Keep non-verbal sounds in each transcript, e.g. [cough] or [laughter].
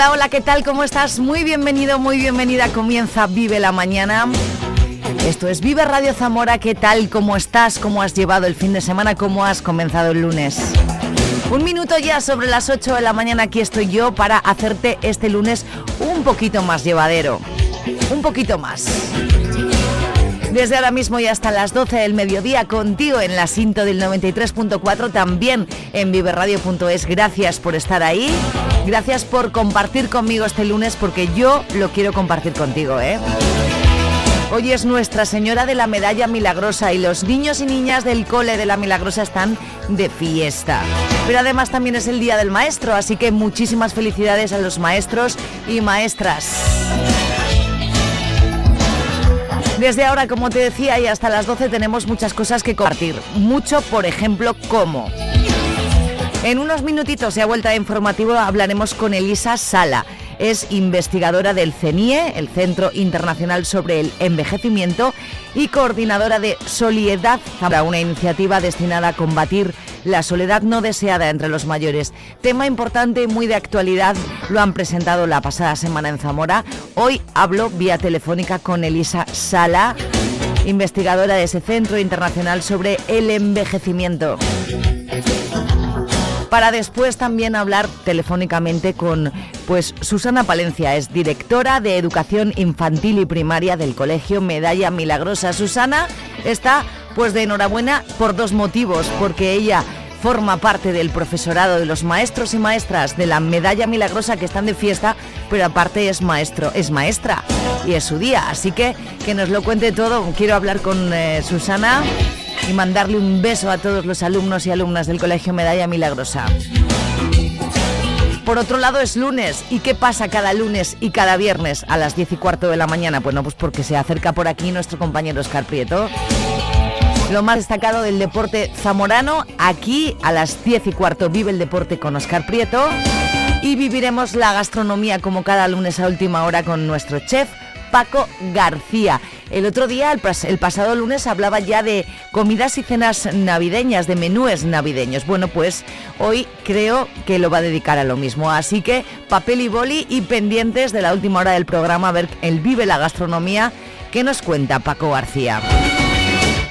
Hola, hola, ¿qué tal? ¿Cómo estás? Muy bienvenido, muy bienvenida. Comienza Vive la Mañana. Esto es Vive Radio Zamora. ¿Qué tal? ¿Cómo estás? ¿Cómo has llevado el fin de semana? ¿Cómo has comenzado el lunes? Un minuto ya sobre las 8 de la mañana aquí estoy yo para hacerte este lunes un poquito más llevadero. Un poquito más. Desde ahora mismo y hasta las 12 del mediodía contigo en la cinta del 93.4, también en viveradio.es. Gracias por estar ahí. Gracias por compartir conmigo este lunes porque yo lo quiero compartir contigo, ¿eh? Hoy es Nuestra Señora de la Medalla Milagrosa y los niños y niñas del cole de la Milagrosa están de fiesta. Pero además también es el Día del Maestro, así que muchísimas felicidades a los maestros y maestras. Desde ahora, como te decía, y hasta las 12 tenemos muchas cosas que compartir. Mucho, por ejemplo, como... En unos minutitos a vuelta de informativo hablaremos con Elisa Sala. Es investigadora del CENIE, el Centro Internacional sobre el Envejecimiento, y coordinadora de Soliedad, una iniciativa destinada a combatir la soledad no deseada entre los mayores. Tema importante y muy de actualidad, lo han presentado la pasada semana en Zamora. Hoy hablo vía telefónica con Elisa Sala, investigadora de ese Centro Internacional sobre el Envejecimiento para después también hablar telefónicamente con pues Susana Palencia, es directora de Educación Infantil y Primaria del Colegio Medalla Milagrosa. Susana está pues de enhorabuena por dos motivos, porque ella forma parte del profesorado de los maestros y maestras de la Medalla Milagrosa que están de fiesta, pero aparte es maestro, es maestra y es su día, así que que nos lo cuente todo. Quiero hablar con eh, Susana y mandarle un beso a todos los alumnos y alumnas del Colegio Medalla Milagrosa. Por otro lado es lunes. ¿Y qué pasa cada lunes y cada viernes a las 10 y cuarto de la mañana? Bueno, pues porque se acerca por aquí nuestro compañero Oscar Prieto. Lo más destacado del deporte zamorano, aquí a las 10 y cuarto vive el deporte con Oscar Prieto y viviremos la gastronomía como cada lunes a última hora con nuestro chef Paco García. El otro día, el, pasado lunes, hablaba ya de comidas y cenas navideñas, de menúes navideños. Bueno, pues hoy creo que lo va a dedicar a lo mismo. Así que papel y boli y pendientes de la última hora del programa a ver el Vive la Gastronomía que nos cuenta Paco García.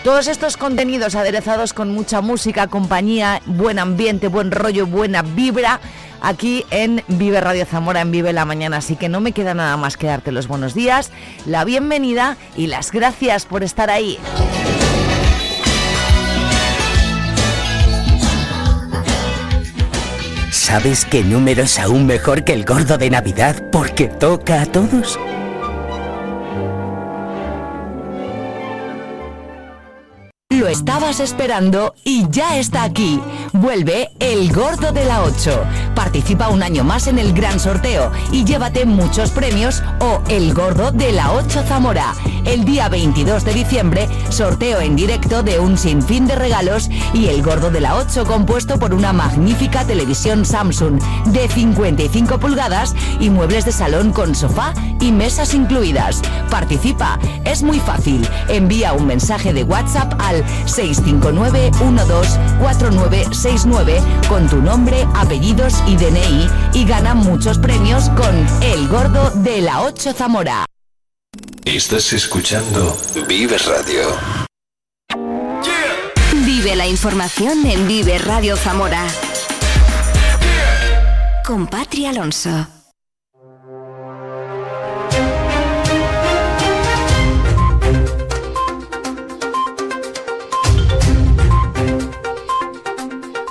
Todos estos contenidos aderezados con mucha música, compañía, buen ambiente, buen rollo, buena vibra aquí en Vive Radio Zamora, en Vive la Mañana. Así que no me queda nada más que darte los buenos días, la bienvenida y las gracias por estar ahí. ¿Sabes qué número es aún mejor que el gordo de Navidad porque toca a todos? Lo estabas esperando y ya está aquí. Vuelve El Gordo de la 8. Participa un año más en el gran sorteo y llévate muchos premios o El Gordo de la 8 Zamora. El día 22 de diciembre, sorteo en directo de un sinfín de regalos y El Gordo de la 8 compuesto por una magnífica televisión Samsung de 55 pulgadas y muebles de salón con sofá y mesas incluidas. Participa, es muy fácil. Envía un mensaje de WhatsApp al 659-124969 con tu nombre, apellidos y DNI y gana muchos premios con El Gordo de la 8 Zamora. Estás escuchando Vive Radio. Vive la información en Vive Radio Zamora. Con Patri Alonso.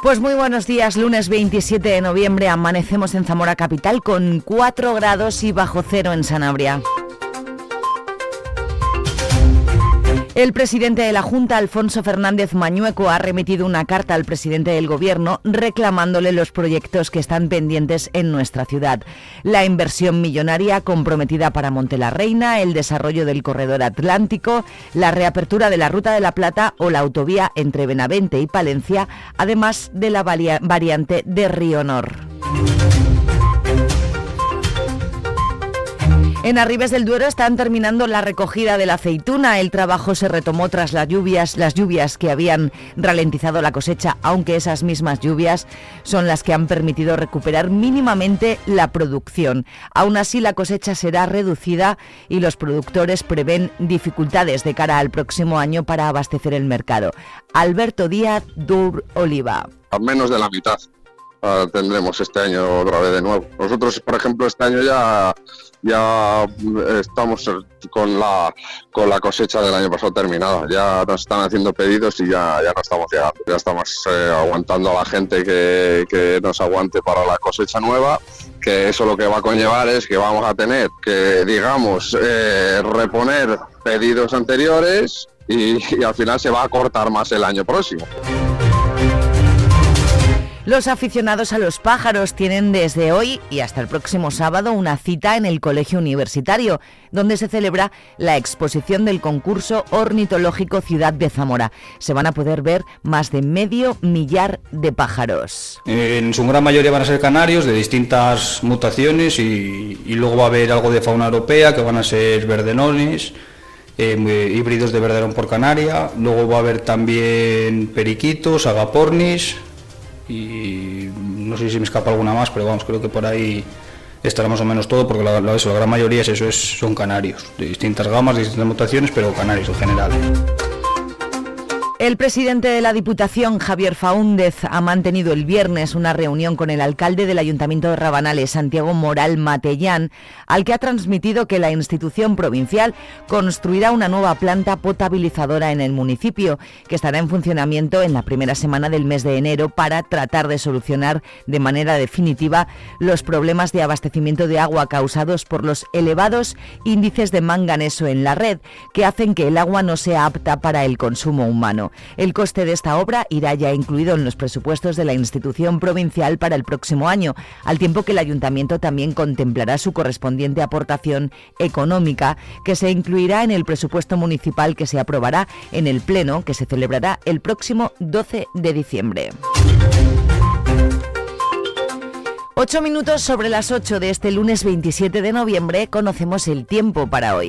Pues muy buenos días, lunes 27 de noviembre amanecemos en Zamora Capital con 4 grados y bajo cero en Sanabria. El presidente de la Junta, Alfonso Fernández Mañueco, ha remitido una carta al presidente del Gobierno reclamándole los proyectos que están pendientes en nuestra ciudad. La inversión millonaria comprometida para Monte la Reina, el desarrollo del corredor atlántico, la reapertura de la Ruta de la Plata o la autovía entre Benavente y Palencia, además de la variante de Río Nor. En Arribes del Duero están terminando la recogida de la aceituna. El trabajo se retomó tras las lluvias, las lluvias que habían ralentizado la cosecha, aunque esas mismas lluvias son las que han permitido recuperar mínimamente la producción. Aún así, la cosecha será reducida y los productores prevén dificultades de cara al próximo año para abastecer el mercado. Alberto Díaz Dur Oliva. A menos de la mitad ah, tendremos este año otra vez de nuevo. Nosotros, por ejemplo, este año ya ya estamos con la, con la cosecha del año pasado terminada. Ya nos están haciendo pedidos y ya, ya no estamos llegando. Ya estamos eh, aguantando a la gente que, que nos aguante para la cosecha nueva que eso lo que va a conllevar es que vamos a tener que, digamos, eh, reponer pedidos anteriores y, al final se va a cortar más el año próximo. Los aficionados a los pájaros tienen desde hoy y hasta el próximo sábado una cita en el Colegio Universitario, donde se celebra la exposición del concurso ornitológico Ciudad de Zamora. Se van a poder ver más de medio millar de pájaros. En su gran mayoría van a ser canarios de distintas mutaciones y, luego va a haber algo de fauna europea que van a ser verdenones. Eh, híbridos de verderón por Canaria, luego va a haber también periquitos, agapornis, y no sé si me escapa alguna más, pero vamos, creo que por ahí estará más o menos todo, porque la, gran mayoría es eso, es, son canarios, de distintas gamas, de distintas mutaciones, pero canarios en general. El presidente de la Diputación, Javier Faúndez, ha mantenido el viernes una reunión con el alcalde del Ayuntamiento de Rabanales, Santiago Moral Matellán, al que ha transmitido que la institución provincial construirá una nueva planta potabilizadora en el municipio, que estará en funcionamiento en la primera semana del mes de enero para tratar de solucionar de manera definitiva los problemas de abastecimiento de agua causados por los elevados índices de manganeso en la red, que hacen que el agua no sea apta para el consumo humano. El coste de esta obra irá ya incluido en los presupuestos de la institución provincial para el próximo año, al tiempo que el ayuntamiento también contemplará su correspondiente aportación económica, que se incluirá en el presupuesto municipal que se aprobará en el Pleno, que se celebrará el próximo 12 de diciembre. Ocho minutos sobre las 8 de este lunes 27 de noviembre conocemos el tiempo para hoy.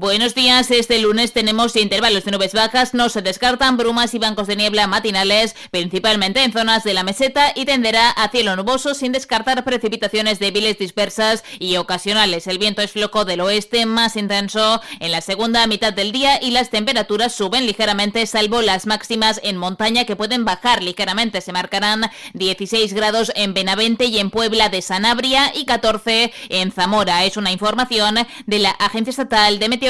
Buenos días, este lunes tenemos intervalos de nubes bajas, no se descartan brumas y bancos de niebla matinales, principalmente en zonas de la meseta y tenderá a cielo nuboso sin descartar precipitaciones débiles dispersas y ocasionales. El viento es floco del oeste más intenso en la segunda mitad del día y las temperaturas suben ligeramente salvo las máximas en montaña que pueden bajar ligeramente. Se marcarán 16 grados en Benavente y en Puebla de Sanabria y 14 en Zamora. Es una información de la Agencia Estatal de Meteorología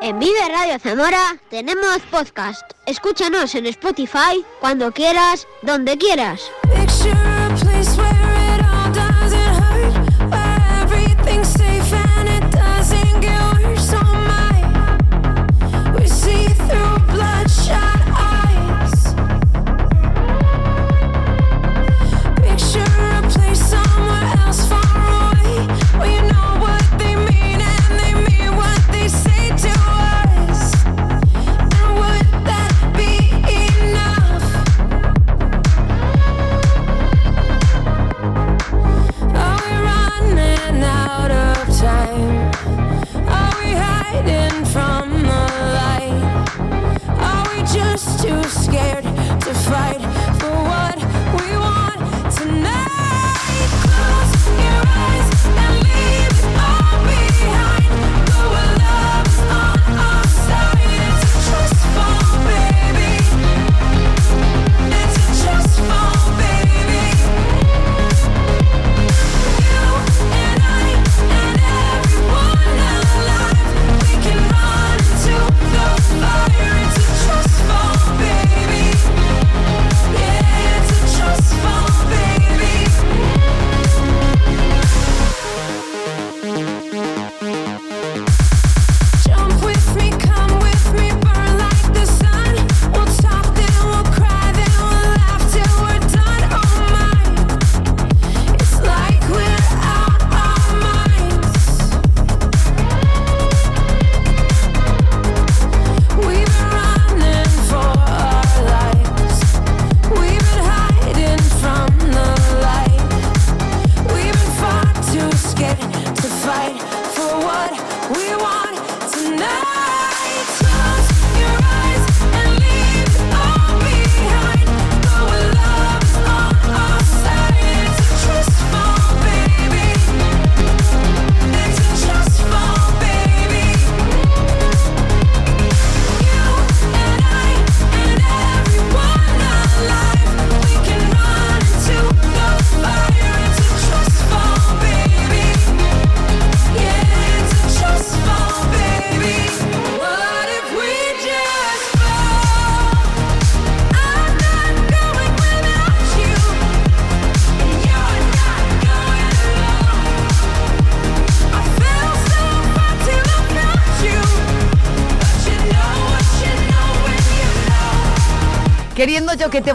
en Vive Radio Zamora tenemos podcast. Escúchanos en Spotify cuando quieras, donde quieras.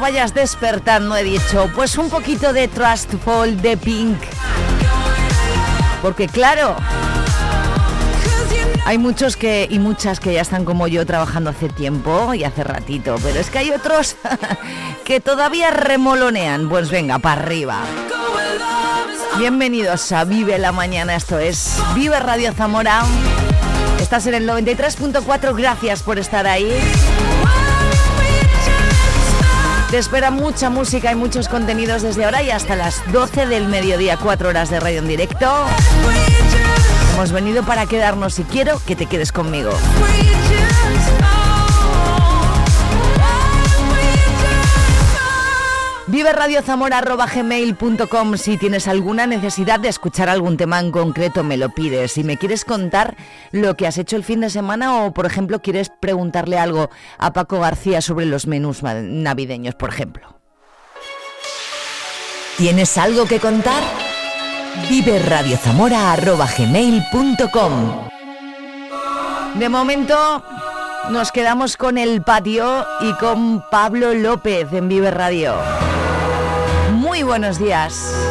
Vayas despertando, he dicho, pues un poquito de Trustful de Pink. Porque claro, hay muchos que y muchas que ya están como yo trabajando hace tiempo y hace ratito, pero es que hay otros [laughs] que todavía remolonean. Pues venga, para arriba. Bienvenidos a Vive la Mañana, esto es Vive Radio Zamora. Estás en el 93.4, gracias por estar ahí. Te espera mucha música y muchos contenidos desde ahora y hasta las 12 del mediodía, 4 horas de radio en directo. Hemos venido para quedarnos y quiero que te quedes conmigo. Vive Radio Zamora@gmail.com si tienes alguna necesidad de escuchar algún tema en concreto me lo pides. Si me quieres contar lo que has hecho el fin de semana o por ejemplo quieres preguntarle algo a Paco García sobre los menús navideños, por ejemplo. ¿Tienes algo que contar? Vive Radio Zamora@gmail.com. De momento nos quedamos con el patio y con Pablo López en Vive Radio. Muy buenos días.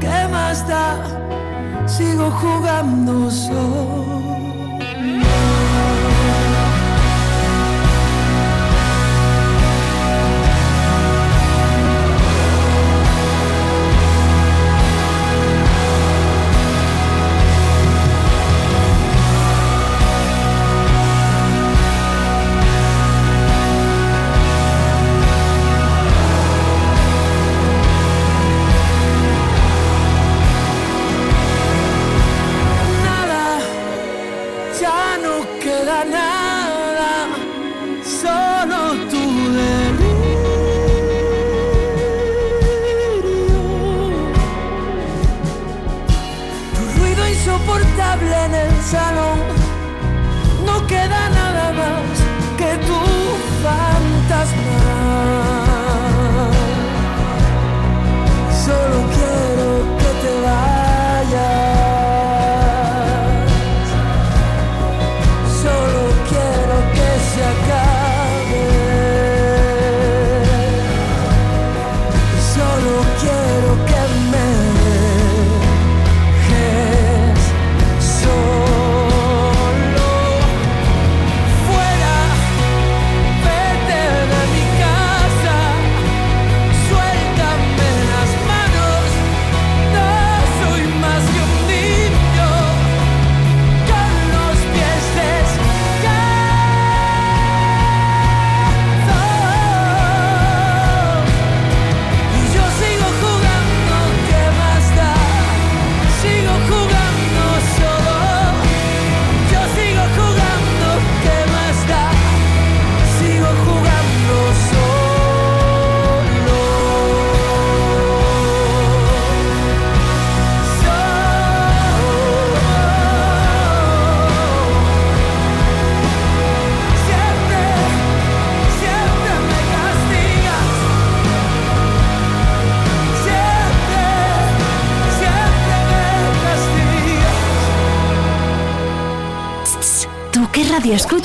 ¿Qué más da? Sigo jugando solo.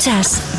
escuchas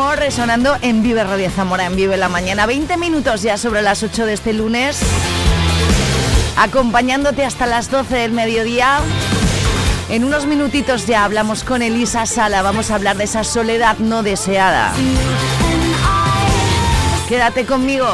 Resonando en Vive Radio Zamora, en Vive la Mañana. 20 minutos ya sobre las 8 de este lunes. Acompañándote hasta las 12 del mediodía. En unos minutitos ya hablamos con Elisa Sala. Vamos a hablar de esa soledad no deseada. Quédate conmigo.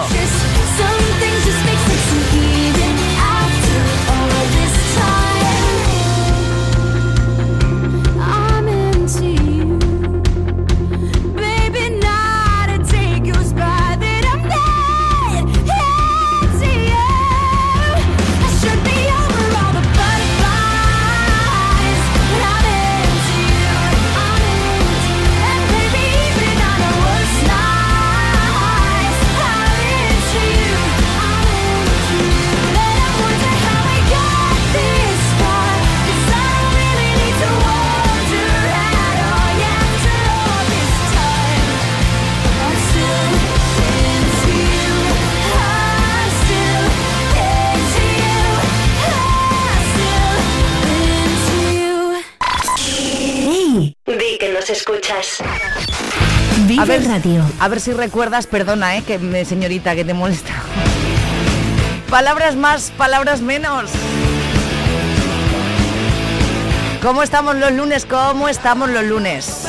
ver, Radio. A ver si recuerdas, perdona, eh, que señorita, que te molesta. Palabras más, palabras menos. ¿Cómo estamos los lunes? ¿Cómo estamos los lunes?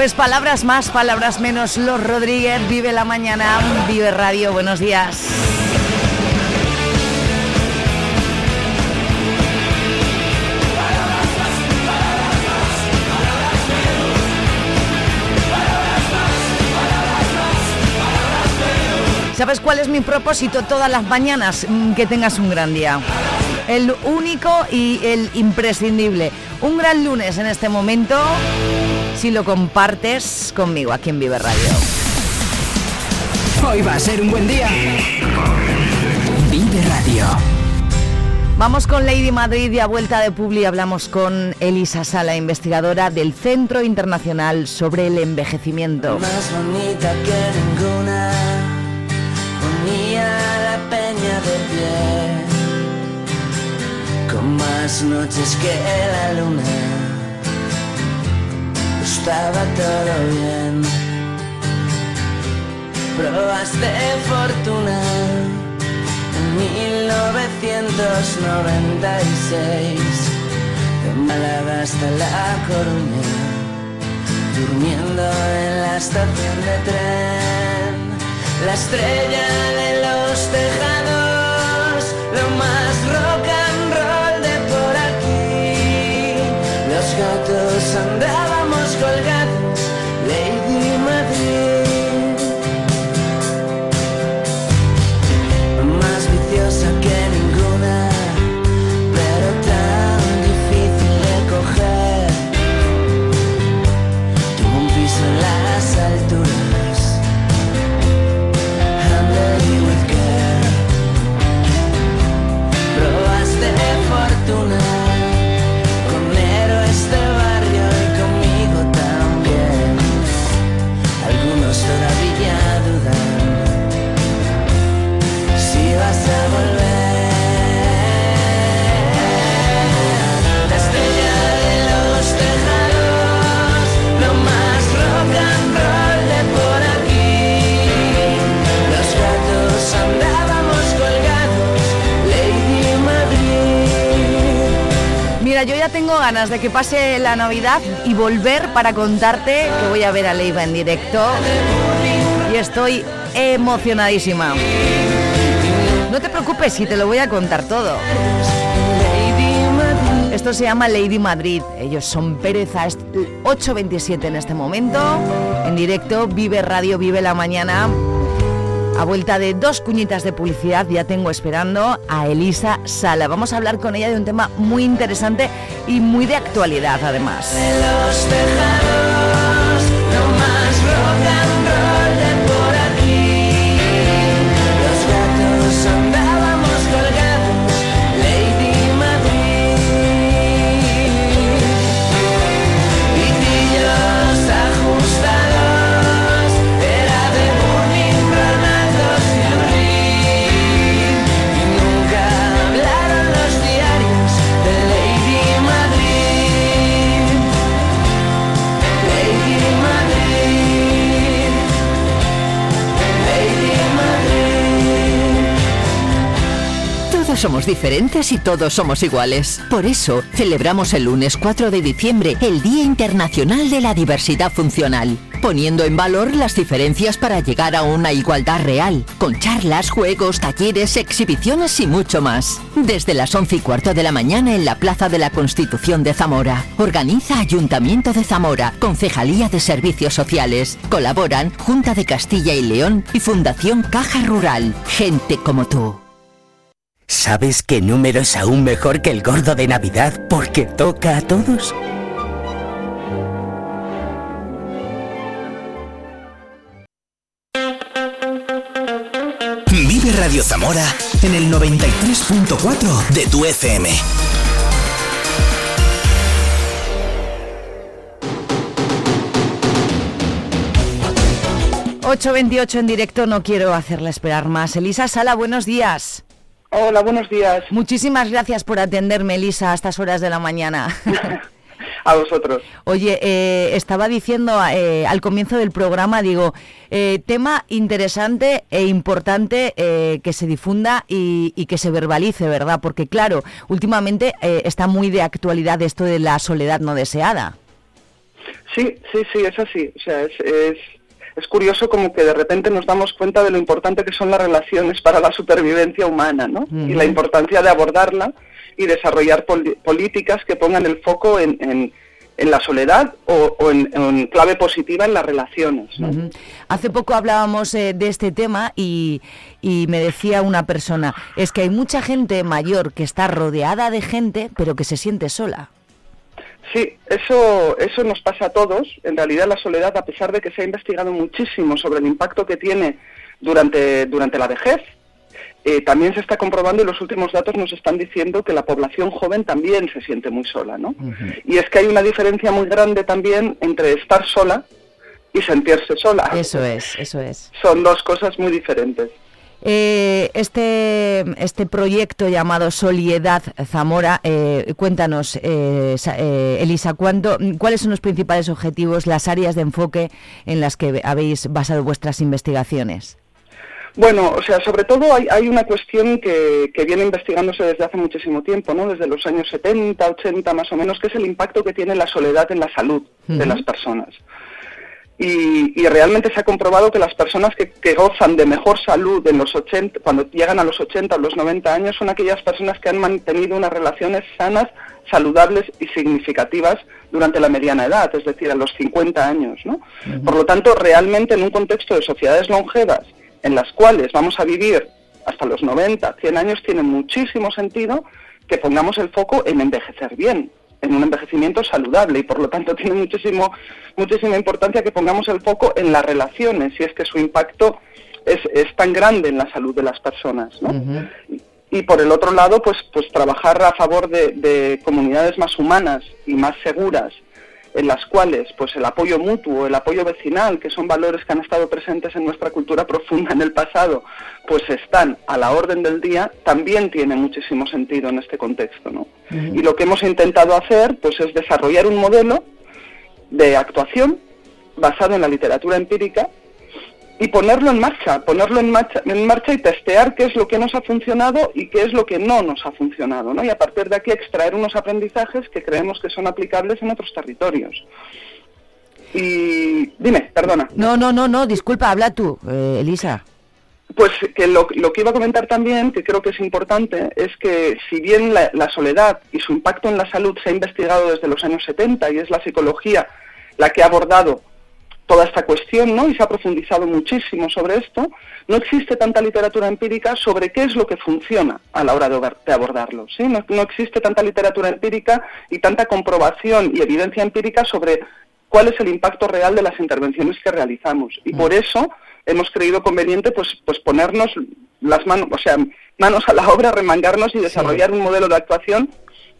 Pues palabras más, palabras menos. Los Rodríguez, vive la mañana, vive radio. Buenos días. ¿Sabes cuál es mi propósito todas las mañanas? Mm, Que tengas un gran día. El único y el imprescindible. Un gran lunes en este momento si lo compartes conmigo aquí en Vive Radio. Hoy va a ser un buen día. Vive Radio. Vamos con Lady Madrid y a vuelta de Publi hablamos con Elisa Sala, investigadora del Centro Internacional sobre el Envejecimiento. Más bonita que ninguna, unía la peña de pie, con más noches que la luna, estaba todo bien. Pruebas de fortuna en 1996, de Málaga hasta La Coruña durmiendo en la estación de tren, la estrella de los tejados, Yo ya tengo ganas de que pase la Navidad y volver para contarte que voy a ver a Leiva en directo y estoy emocionadísima. No te preocupes si te lo voy a contar todo. Esto se llama Lady Madrid. Ellos son Pereza, es 8.27 en este momento. En directo, Vive Radio, Vive la Mañana. A vuelta de dos cuñitas de publicidad ya tengo esperando a Elisa Sala. Vamos a hablar con ella de un tema muy interesante y muy de actualidad además. Somos diferentes y todos somos iguales. Por eso, celebramos el lunes 4 de diciembre el Día Internacional de la Diversidad Funcional, poniendo en valor las diferencias para llegar a una igualdad real, con charlas, juegos, talleres, exhibiciones y mucho más. Desde las 11 y cuarto de la mañana en la Plaza de la Constitución de Zamora. Organiza Ayuntamiento de Zamora, Concejalía de Servicios Sociales. Colaboran Junta de Castilla y León y Fundación Caja Rural. Gente como tú. ¿Sabes qué número es aún mejor que el gordo de Navidad porque toca a todos? Vive Radio Zamora en el 93.4 de tu FM. 8.28 en directo, no quiero hacerla esperar más. Elisa Sala, buenos días. Hola, buenos días. Muchísimas gracias por atenderme, Elisa, a estas horas de la mañana. [laughs] [laughs] A vosotros. Oye, eh, estaba diciendo eh, al comienzo del programa, digo, eh, tema interesante e importante eh, que se difunda y, y que se verbalice, ¿verdad? Porque claro, últimamente eh, está muy de actualidad esto de la soledad no deseada. Sí, sí, sí, es así. O sea, es, es, es curioso como que de repente nos damos cuenta de lo importante que son las relaciones para la supervivencia humana, ¿no? Y la importancia de abordarla y desarrollar políticas que pongan el foco en, en- en la soledad o, o en, en clave positiva en las relaciones. Hace poco hablábamos eh, de este tema y, y me decía una persona, es que hay mucha gente mayor que está rodeada de gente, pero que se siente sola. Sí, eso, eso nos pasa a todos. En realidad la soledad, a pesar de que se ha investigado muchísimo sobre el impacto que tiene durante, durante la vejez, eh, también se está comprobando y los últimos datos nos están diciendo que la población joven también se siente muy sola, ¿no? Y es que hay una diferencia muy grande también entre estar sola y sentirse sola. Eso es, eso es. Son dos cosas muy diferentes. Eh, este, este proyecto llamado Soliedad Zamora, eh, cuéntanos, eh, eh, Elisa, ¿cuánto, ¿cuáles son los principales objetivos, las áreas de enfoque en las que habéis basado vuestras investigaciones? Bueno, o sea, sobre todo hay, hay una cuestión que, que viene investigándose desde hace muchísimo tiempo, ¿no? Desde los años 70, 80 más o menos, que es el impacto que tiene la soledad en la salud de las personas. Y, y realmente se ha comprobado que las personas que, que gozan de mejor salud en los 80, cuando llegan a los 80 o los 90 años, son aquellas personas que han mantenido unas relaciones sanas, saludables y significativas durante la mediana edad, es decir, a los 50 años. ¿no? Por lo tanto, realmente en un contexto de sociedades longevas, en las cuales vamos a vivir hasta los 90, 100 años, tiene muchísimo sentido que pongamos el foco en envejecer bien, en un envejecimiento saludable y por lo tanto [laughs] tiene muchísimo, muchísima importancia que pongamos el foco en las relaciones y es que su impacto es, es tan grande en la salud de las personas. ¿no? Y por el otro lado, pues, pues trabajar a favor de, de comunidades más humanas y más seguras, en las cuales pues el apoyo mutuo, el apoyo vecinal, que son valores que han estado presentes en nuestra cultura profunda en el pasado, pues están a la orden del día, también tiene muchísimo sentido en este contexto. ¿no? Y lo que hemos intentado hacer pues es desarrollar un modelo de actuación basado en la literatura empírica y ponerlo en marcha, ponerlo en marcha, en marcha y testear qué es lo que nos ha funcionado y qué es lo que no nos ha funcionado, ¿no? Y a partir de aquí extraer unos aprendizajes que creemos que son aplicables en otros territorios. Y dime, perdona. No, no, no, no, disculpa, habla tú, eh, Elisa. Pues que lo, lo que iba a comentar también, que creo que es importante, es que si bien la, la soledad y su impacto en la salud se ha investigado desde los años 70 y es la psicología la que ha abordado toda esta cuestión, ¿no? Y se ha profundizado muchísimo sobre esto. No existe tanta literatura empírica sobre qué es lo que funciona a la hora de, abor- de abordarlo, ¿sí? No, no existe tanta literatura empírica y tanta comprobación y evidencia empírica sobre cuál es el impacto real de las intervenciones que realizamos. Y por eso hemos creído conveniente pues, pues ponernos las manos, o sea, manos a la obra, remangarnos y desarrollar un modelo de actuación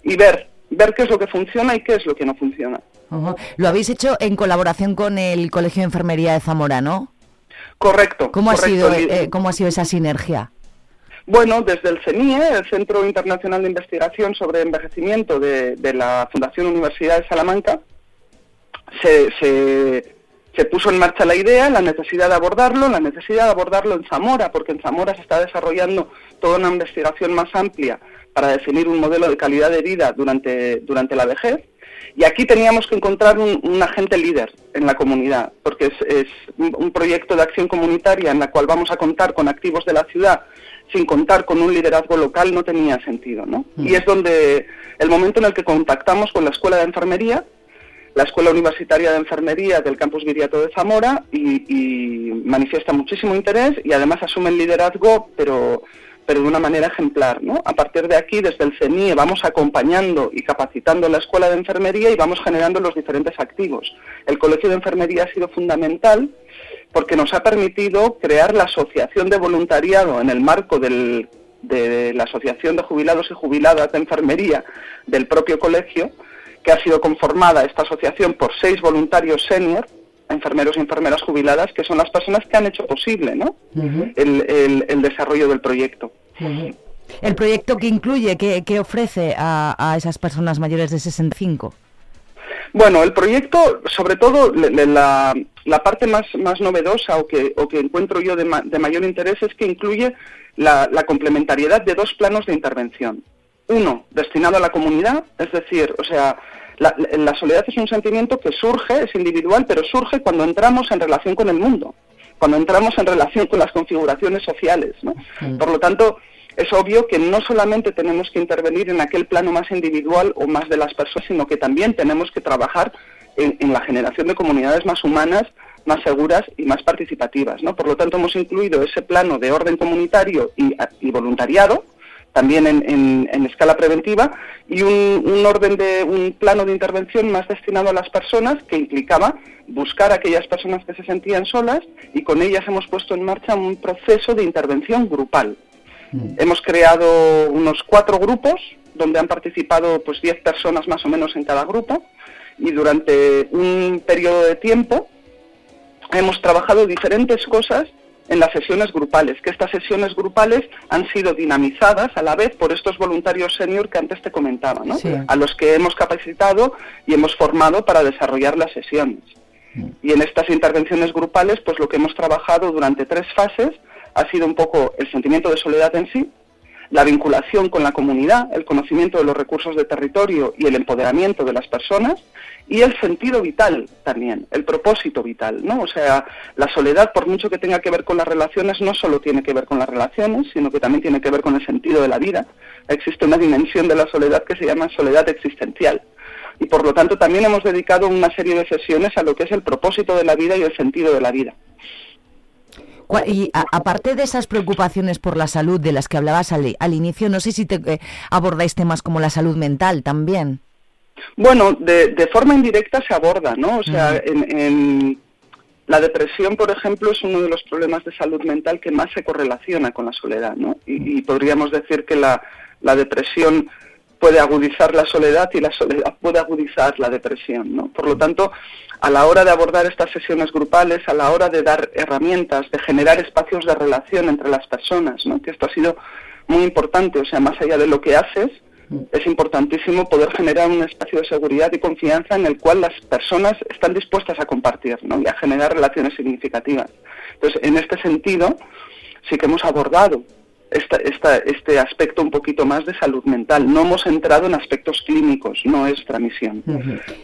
y ver, ver qué es lo que funciona y qué es lo que no funciona. Lo habéis hecho en colaboración con el Colegio de Enfermería de Zamora, ¿no? Correcto. ¿Cómo, ha, sido, eh, ¿Cómo ha sido esa sinergia? Bueno, desde el CENIE, el Centro Internacional de Investigación sobre Envejecimiento de, de la Fundación Universidad de Salamanca, se, se- se puso en marcha la idea, la necesidad de abordarlo, la necesidad de abordarlo en Zamora, porque en Zamora se está desarrollando toda una investigación más amplia para definir un modelo de calidad de vida durante, durante la vejez. Y aquí teníamos que encontrar un, un agente líder en la comunidad, porque es, es un un proyecto de acción comunitaria en la cual vamos a contar con activos de la ciudad sin contar con un liderazgo local no tenía sentido, ¿no? Y es donde el momento en el que contactamos con la Escuela de Enfermería, la Escuela Universitaria de Enfermería del Campus Viriato de Zamora y, manifiesta muchísimo interés y además asume el liderazgo, pero pero de una manera ejemplar, ¿no? A partir de aquí, desde el CENIE, vamos acompañando y capacitando la Escuela de Enfermería y vamos generando los diferentes activos. El Colegio de Enfermería ha sido fundamental porque nos ha permitido crear la Asociación de Voluntariado en el marco del- de la Asociación de Jubilados y Jubiladas de Enfermería del propio colegio, que ha sido conformada esta asociación por seis voluntarios senior, enfermeros y enfermeras jubiladas, que son las personas que han hecho posible ¿no? el, el- el desarrollo del proyecto. El proyecto que incluye, que, que ofrece a, a esas personas mayores de 65. Bueno, el proyecto, sobre todo, la, la parte más, más novedosa o que, o que encuentro yo de, ma- de mayor interés es que incluye la, la complementariedad de dos planos de intervención. Uno, destinado a la comunidad, es decir, o sea, la, la soledad es un sentimiento que surge, es individual, pero surge cuando entramos en relación con el mundo, cuando entramos en relación con las configuraciones sociales, ¿no? Por lo tanto, es obvio que no solamente tenemos que intervenir en aquel plano más individual o más de las personas, sino que también tenemos que trabajar en, en la generación de comunidades más humanas, más seguras y más participativas. ¿no? Por lo tanto, hemos incluido ese plano de orden comunitario y, y voluntariado, también en, en- en escala preventiva, y un, un orden de un plano de intervención más destinado a las personas que implicaba buscar a aquellas personas que se sentían solas y con ellas hemos puesto en marcha un proceso de intervención grupal. Hemos creado unos cuatro grupos donde han participado pues 10 personas más o menos en cada grupo y durante un periodo de tiempo hemos trabajado diferentes cosas en las sesiones grupales, que estas sesiones grupales han sido dinamizadas a la vez por estos voluntarios senior que antes te comentaba, ¿no? Sí. a los que hemos capacitado y hemos formado para desarrollar las sesiones. Y en estas intervenciones grupales, pues lo que hemos trabajado durante tres fases ha sido un poco el sentimiento de soledad en sí, la vinculación con la comunidad, el conocimiento de los recursos de territorio y el empoderamiento de las personas y el sentido vital también, el propósito vital, ¿no? O sea, la soledad, por mucho que tenga que ver con las relaciones, no solo tiene que ver con las relaciones, sino que también tiene que ver con el sentido de la vida. Existe una dimensión de la soledad que se llama soledad existencial. Y por lo tanto también hemos dedicado una serie de sesiones a lo que es el propósito de la vida y el sentido de la vida. Y a- aparte de esas preocupaciones por la salud de las que hablabas al, al inicio, no sé si te, eh, abordáis temas como la salud mental también. Bueno, de, de forma indirecta se aborda, ¿no? O sea, en, en- la depresión, por ejemplo, es uno de los problemas de salud mental que más se correlaciona con la soledad, ¿no? Y, y podríamos decir que la, la depresión puede agudizar la soledad y la soledad puede agudizar la depresión, ¿no? Por lo tanto, a la hora de abordar estas sesiones grupales, a la hora de dar herramientas, de generar espacios de relación entre las personas, ¿no? Que esto ha sido muy importante, o sea, más allá de lo que haces, es importantísimo poder generar un espacio de seguridad y confianza en el cual las personas están dispuestas a compartir ¿no? y a generar relaciones significativas. Entonces, en este sentido, sí que hemos abordado esta, esta- este aspecto un poquito más de salud mental. No hemos entrado en aspectos clínicos, no es nuestra misión.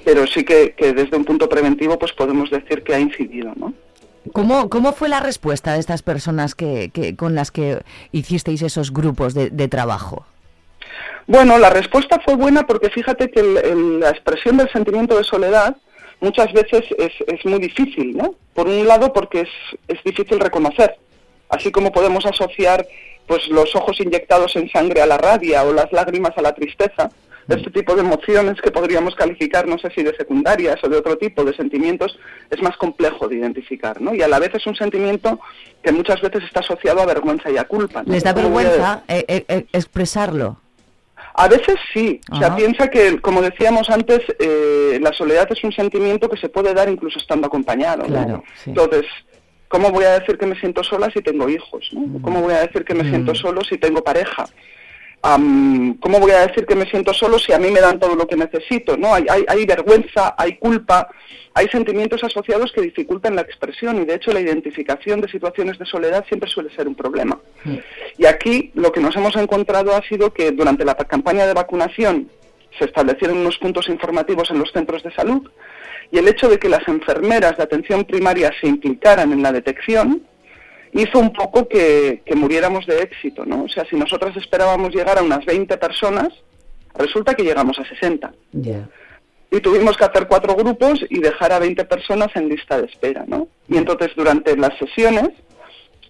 Pero sí que, que desde un punto preventivo pues podemos decir que ha incidido, ¿no? ¿Cómo, cómo fue la respuesta de estas personas que, que- con las que hicisteis esos grupos de, de trabajo? Bueno, la respuesta fue buena porque fíjate que el- el- la expresión del sentimiento de soledad muchas veces es, es muy difícil, ¿no? Por un lado porque es, es difícil reconocer, así como podemos asociar pues los ojos inyectados en sangre a la rabia o las lágrimas a la tristeza, este tipo de emociones que podríamos calificar, no sé si de secundarias o de otro tipo de sentimientos, es más complejo de identificar, ¿no? Y a la vez es un sentimiento que muchas veces está asociado a vergüenza y a culpa. ¿no? ¿Les da ¿Cómo voy a vergüenza eh, eh, eh, expresarlo? a veces sí, o sea, Ajá. piensa que, como decíamos antes, eh, la soledad es un sentimiento que se puede dar incluso estando acompañado. ¿no? Claro, sí. Entonces, ¿cómo voy a decir que me siento sola si tengo hijos? ¿no? ¿Cómo voy a decir que me siento solo si tengo pareja? Am, ¿Cómo voy a decir que me siento solo si a mí me dan todo lo que necesito? ¿no? Hay, hay, hay vergüenza, hay culpa, hay sentimientos asociados que dificultan la expresión y de hecho la identificación de situaciones de soledad siempre suele ser un problema. Y aquí lo que nos hemos encontrado ha sido que durante la campaña de vacunación se establecieron unos puntos informativos en los centros de salud y el hecho de que las enfermeras de atención primaria se implicaran en la detección hizo un poco que, que muriéramos de éxito, ¿no? O sea, si nosotros esperábamos llegar a unas 20 personas, resulta que llegamos a 60 y tuvimos que hacer cuatro grupos y dejar a 20 personas en lista de espera, ¿no? Y entonces durante las sesiones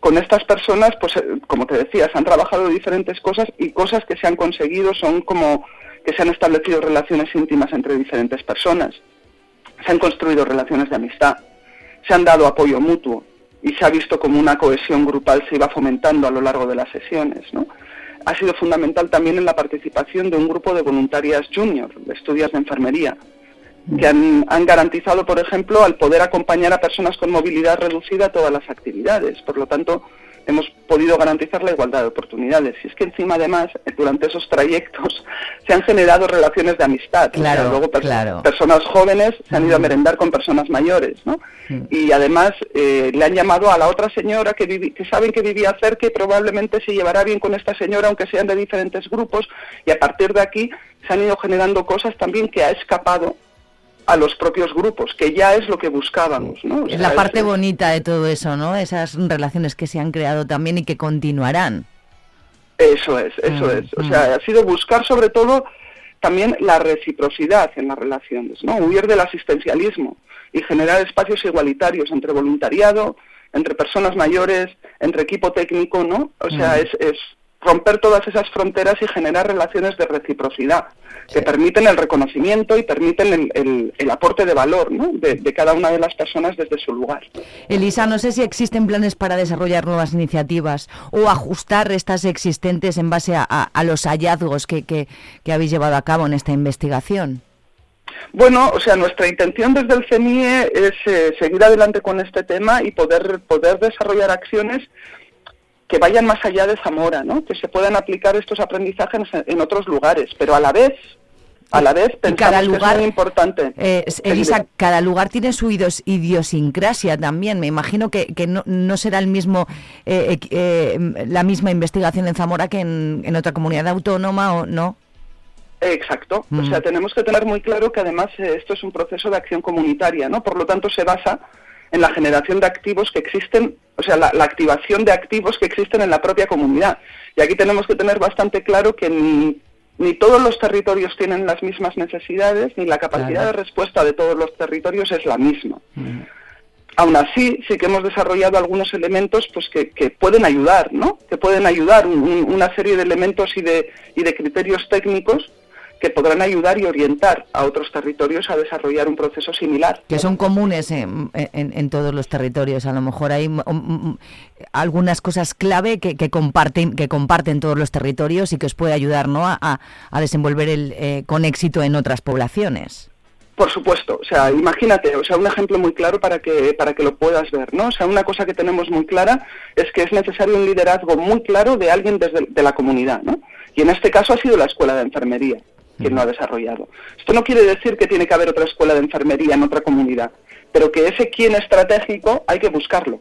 con estas personas, pues eh, como te decía, se han trabajado diferentes cosas y cosas que se han conseguido son como que se han establecido relaciones íntimas entre diferentes personas, se han construido relaciones de amistad, se han dado apoyo mutuo y se ha visto como una cohesión grupal se iba fomentando a lo largo de las sesiones, ¿no? Ha sido fundamental también en la participación de un grupo de voluntarias junior, de estudios de enfermería, que han, han garantizado, por ejemplo, al poder acompañar a personas con movilidad reducida a todas las actividades. Por lo tanto, hemos podido garantizar la igualdad de oportunidades. Y es que encima, además, durante esos trayectos [laughs] se han generado relaciones de amistad. O sea, Claro, luego pers- claro. personas jóvenes se han ido a merendar con personas mayores, ¿no? Y además eh, le han llamado a la otra señora que, vivi- que saben que vivía cerca y probablemente se llevará bien con esta señora, aunque sean de diferentes grupos. Y a partir de aquí se han ido generando cosas también que ha escapado a los propios grupos, que ya es lo que buscábamos, ¿no? O Es sea, la es- parte bonita de todo eso, ¿no? Esas relaciones que se han creado también y que continuarán. Eso es, eso Mm, es. O sea, ha sido buscar sobre todo también la reciprocidad en las relaciones, ¿no? Huir del asistencialismo y generar espacios igualitarios entre voluntariado, entre personas mayores, entre equipo técnico, ¿no? O sea, Mm. es, es romper todas esas fronteras y generar relaciones de reciprocidad que permiten el reconocimiento y permiten el, el- el aporte de valor, ¿no? De, de cada una de las personas desde su lugar. Elisa, no sé si existen planes para desarrollar nuevas iniciativas o ajustar estas existentes en base a, a- a los hallazgos que, que- que habéis llevado a cabo en esta investigación. Bueno, o sea, nuestra intención desde el CENIE es eh, seguir adelante con este tema y poder, poder desarrollar acciones que vayan más allá de Zamora, ¿no? Que se puedan aplicar estos aprendizajes en, en otros lugares, pero a la vez, a la vez pensamos cada que es muy importante. Eh, Elisa, cada lugar tiene su idios- idiosincrasia también. Me imagino que, que no, no será el mismo eh, eh, eh, la misma investigación en Zamora que en, en otra comunidad autónoma o no. Exacto. O Mm. sea, tenemos que tener muy claro que además eh, esto es un proceso de acción comunitaria, ¿no? Por lo tanto, se basa en la generación de activos que existen, o sea, la, la activación de activos que existen en la propia comunidad. Y aquí tenemos que tener bastante claro que ni, ni todos los territorios tienen las mismas necesidades, ni la capacidad Claro. de respuesta de todos los territorios es la misma. Aún así, sí que hemos desarrollado algunos elementos pues que, que pueden ayudar, ¿no? Que pueden ayudar, un- un- una serie de elementos y de, y de criterios técnicos que podrán ayudar y orientar a otros territorios a desarrollar un proceso similar. que son comunes en, en- en todos los territorios. A lo mejor hay mm, mm, algunas cosas clave que, que comparten que comparten todos los territorios y que os puede ayudar ¿no? a, a- a desenvolver el, eh, con éxito en otras poblaciones. Por supuesto, o sea, imagínate, o sea, un ejemplo muy claro para que para que lo puedas ver, ¿no? O sea, una cosa que tenemos muy clara es que es necesario un liderazgo muy claro de alguien desde de la comunidad, ¿no? Y en este caso ha sido la escuela de enfermería quien lo ha desarrollado. Esto no quiere decir que tiene que haber otra escuela de enfermería en otra comunidad, pero que ese quién estratégico hay que buscarlo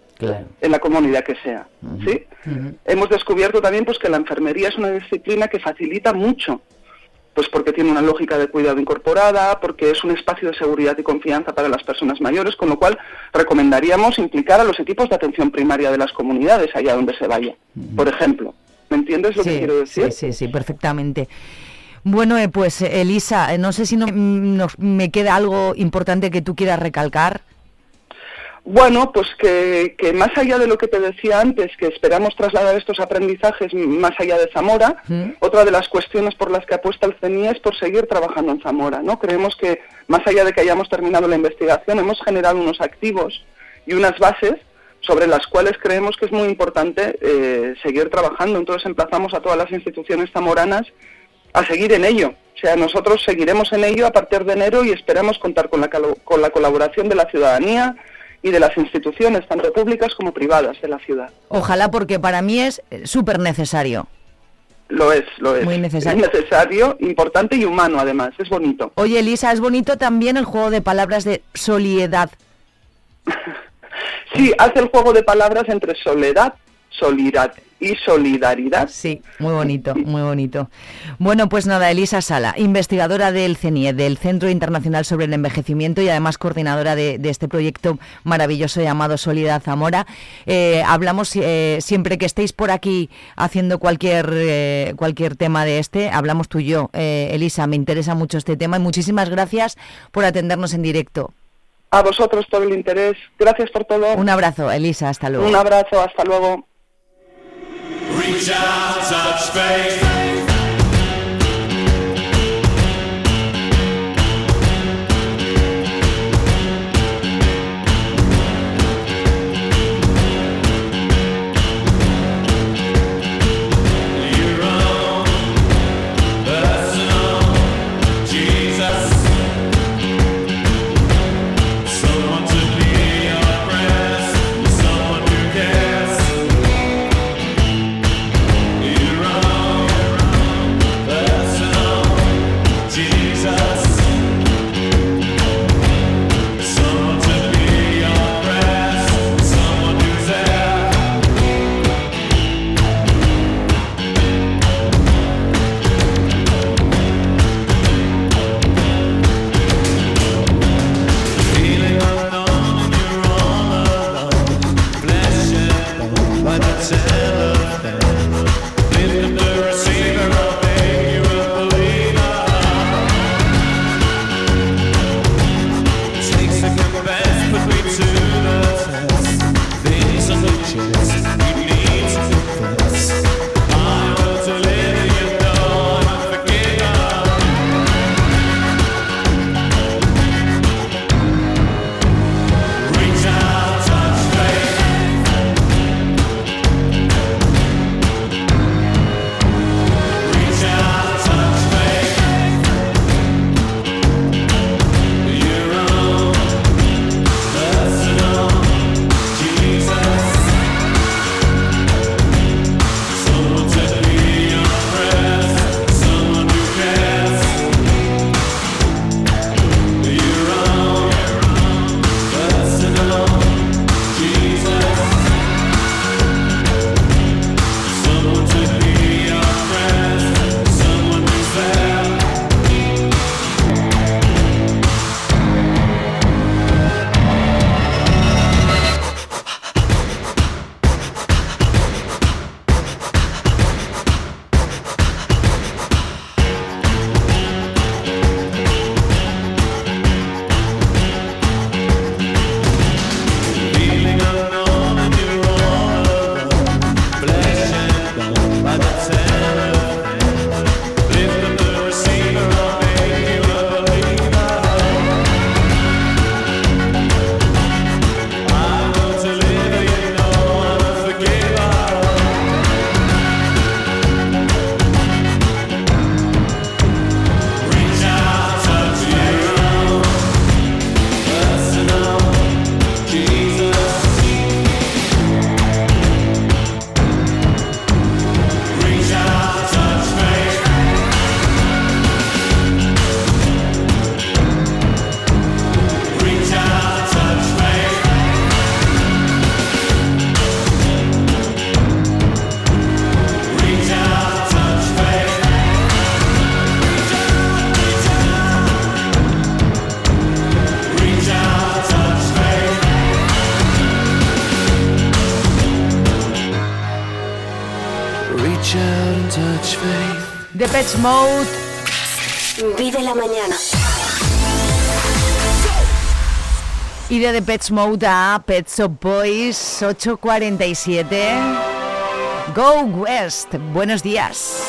en la comunidad que sea, ¿sí? Hemos descubierto también pues que la enfermería es una disciplina que facilita mucho pues porque tiene una lógica de cuidado incorporada, porque es un espacio de seguridad y confianza para las personas mayores, con lo cual recomendaríamos implicar a los equipos de atención primaria de las comunidades allá donde se vaya, por ejemplo. ¿Me entiendes lo que quiero decir? sí, sí, sí, perfectamente. Bueno, eh, pues eh, Elisa, eh, no sé si no, mm, me queda algo importante que tú quieras recalcar. Bueno, pues que, que más allá de lo que te decía antes, que esperamos trasladar estos aprendizajes más allá de Zamora, otra de las cuestiones por las que apuesta el CENI es por seguir trabajando en Zamora, ¿no? Creemos que más allá de que hayamos terminado la investigación, hemos generado unos activos y unas bases sobre las cuales creemos que es muy importante eh, seguir trabajando. Entonces emplazamos a todas las instituciones zamoranas a seguir en ello. O sea, nosotros seguiremos en ello a partir de enero y esperamos contar con la, con la colaboración de la ciudadanía y de las instituciones, tanto públicas como privadas de la ciudad. Ojalá, porque para mí es eh, súper necesario. Lo es, lo es. Muy necesario. Es necesario, importante y humano además, es bonito. Oye, Elisa, es bonito también el juego de palabras de soliedad. [laughs] Sí, hace el juego de palabras entre soledad, solidad y solidaridad. Sí, muy bonito, [laughs] muy bonito. Bueno, pues nada, Elisa Sala, investigadora del CENIE, del Centro Internacional sobre el Envejecimiento y además coordinadora de, de este proyecto maravilloso llamado Solidaridad Zamora. Eh, hablamos eh, siempre que estéis por aquí haciendo cualquier, eh, cualquier tema de este, hablamos tú y yo. Eh, Elisa, me interesa mucho este tema y muchísimas gracias por atendernos en directo. A vosotros todo el interés. Gracias por todo. Un abrazo, Elisa, hasta luego. Un abrazo, hasta luego. Reach out, touch faith. Mode. Vive la mañana. Y de Pets Mode a Pets of Boys 847. Go West. Buenos días.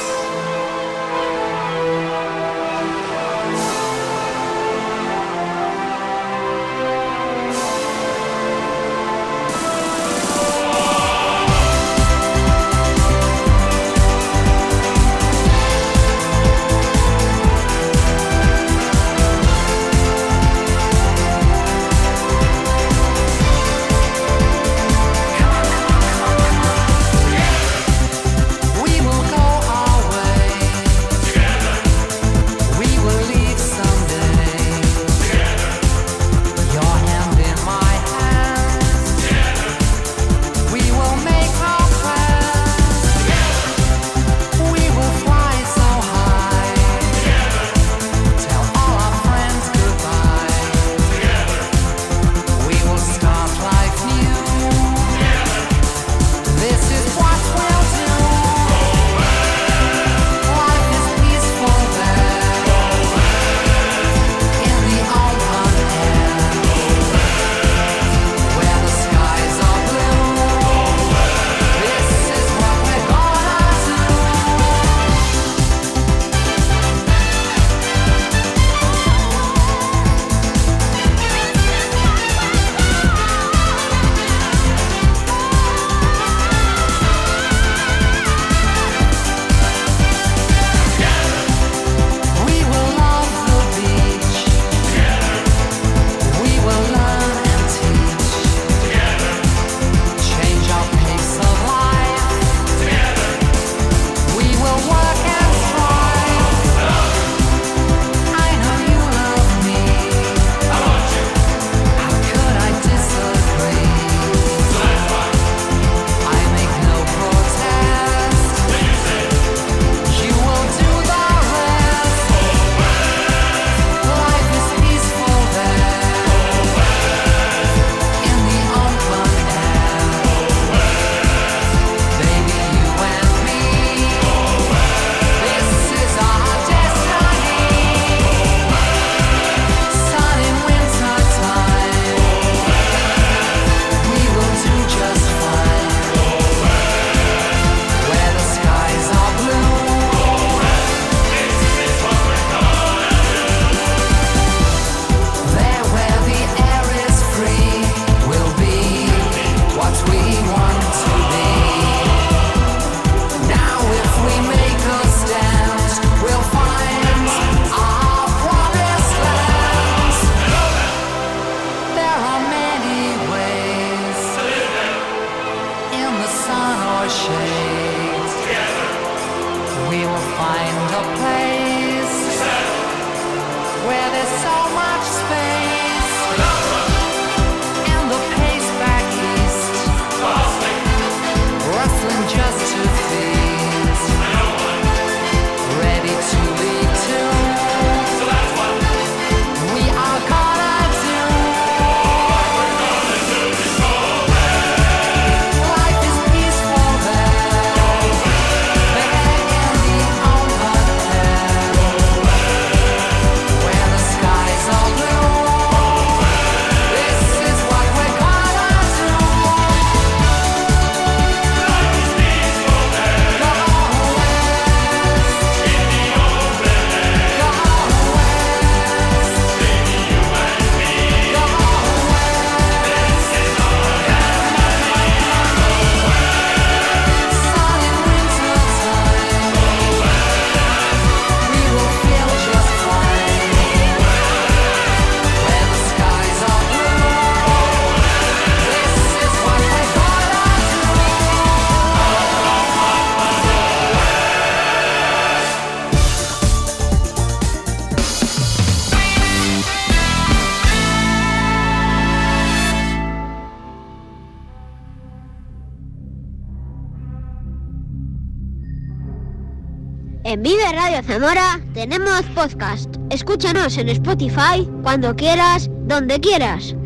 En Vive Radio Zamora tenemos podcast. Escúchanos en Spotify cuando quieras, donde quieras.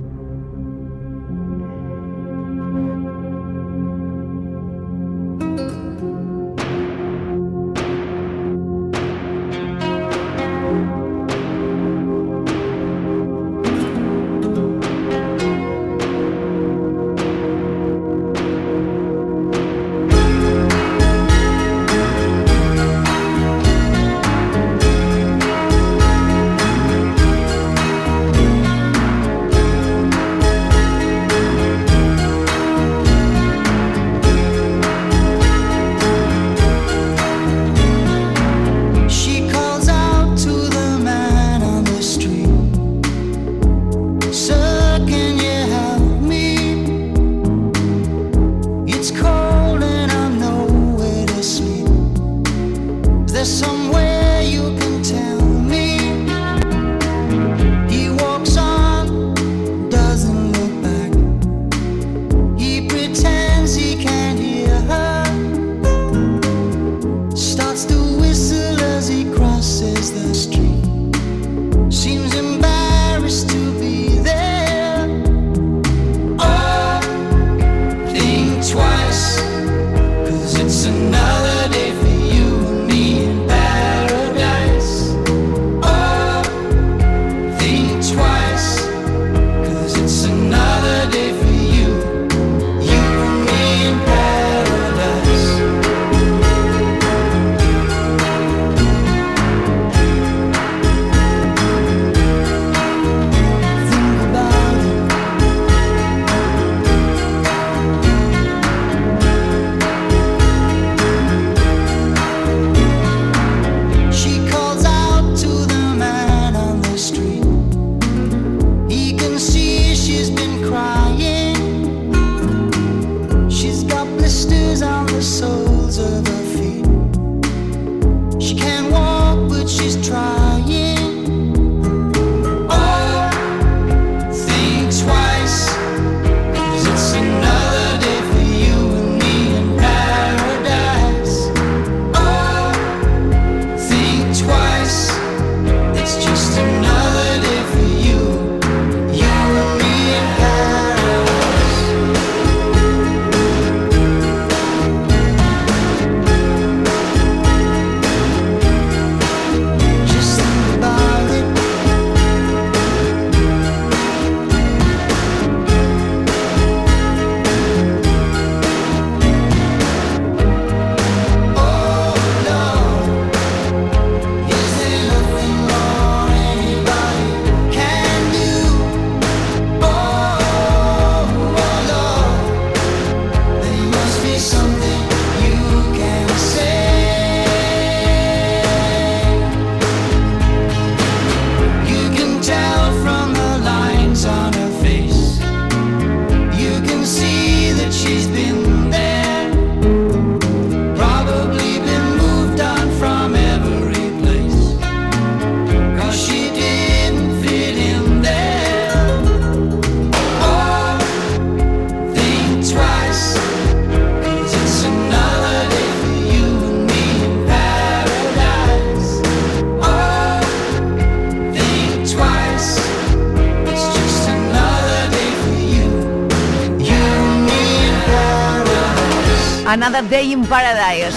Another Day in Paradise.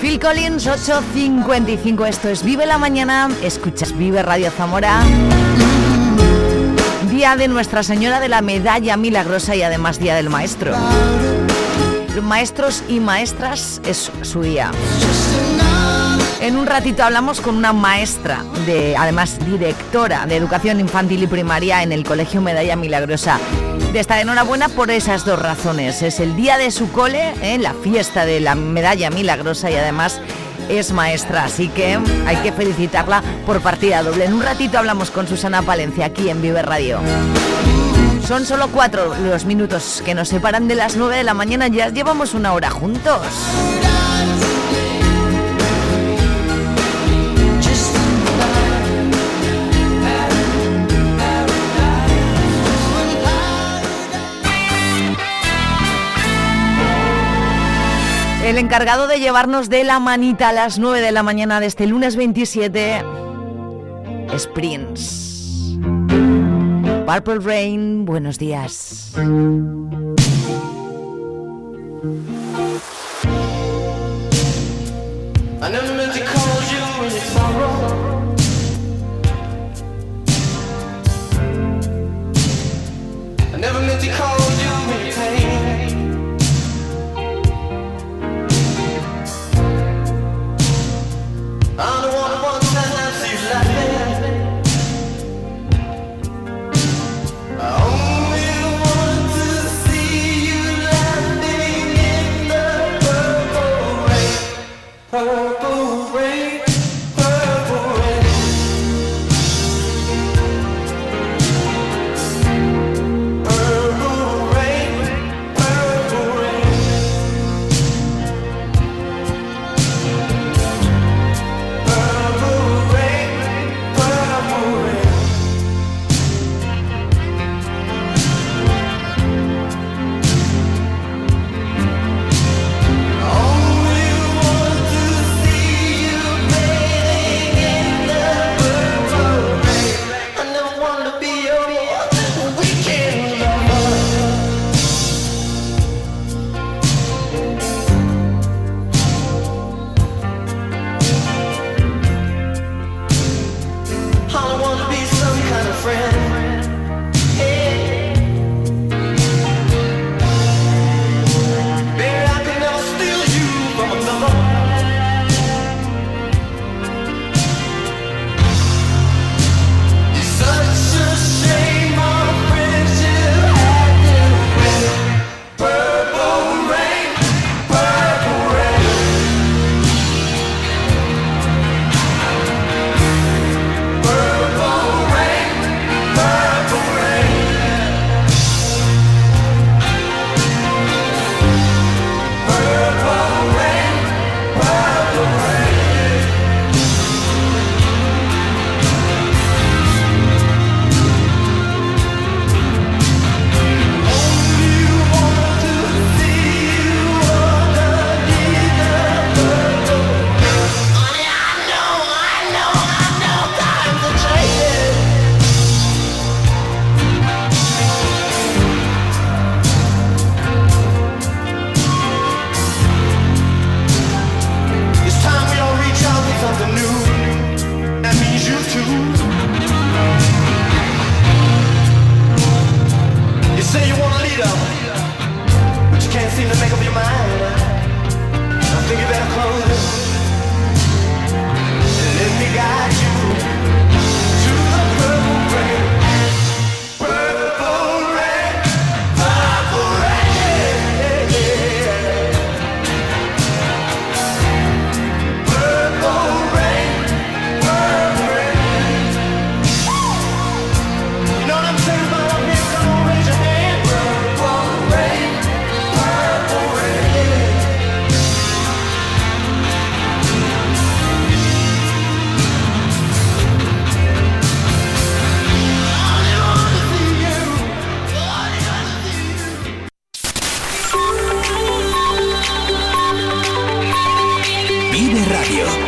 Phil Collins 8.55, esto es Vive la Mañana, escuchas Vive Radio Zamora. Día de Nuestra Señora de la Medalla Milagrosa y además Día del Maestro. Maestros y maestras es su día. En un ratito hablamos con una maestra, de, además directora de educación infantil y primaria en el Colegio Medalla Milagrosa. De estar enhorabuena por esas dos razones. Es el día de su cole, ¿eh? la fiesta de la Medalla Milagrosa y además es maestra, así que hay que felicitarla por partida doble. En un ratito hablamos con Susana Palencia aquí en Vive Radio. Son solo cuatro los minutos que nos separan de las nueve de la mañana, ya llevamos una hora juntos. El encargado de llevarnos de la manita a las 9 de la mañana de este lunes 27 es. Purple Rain, buenos días.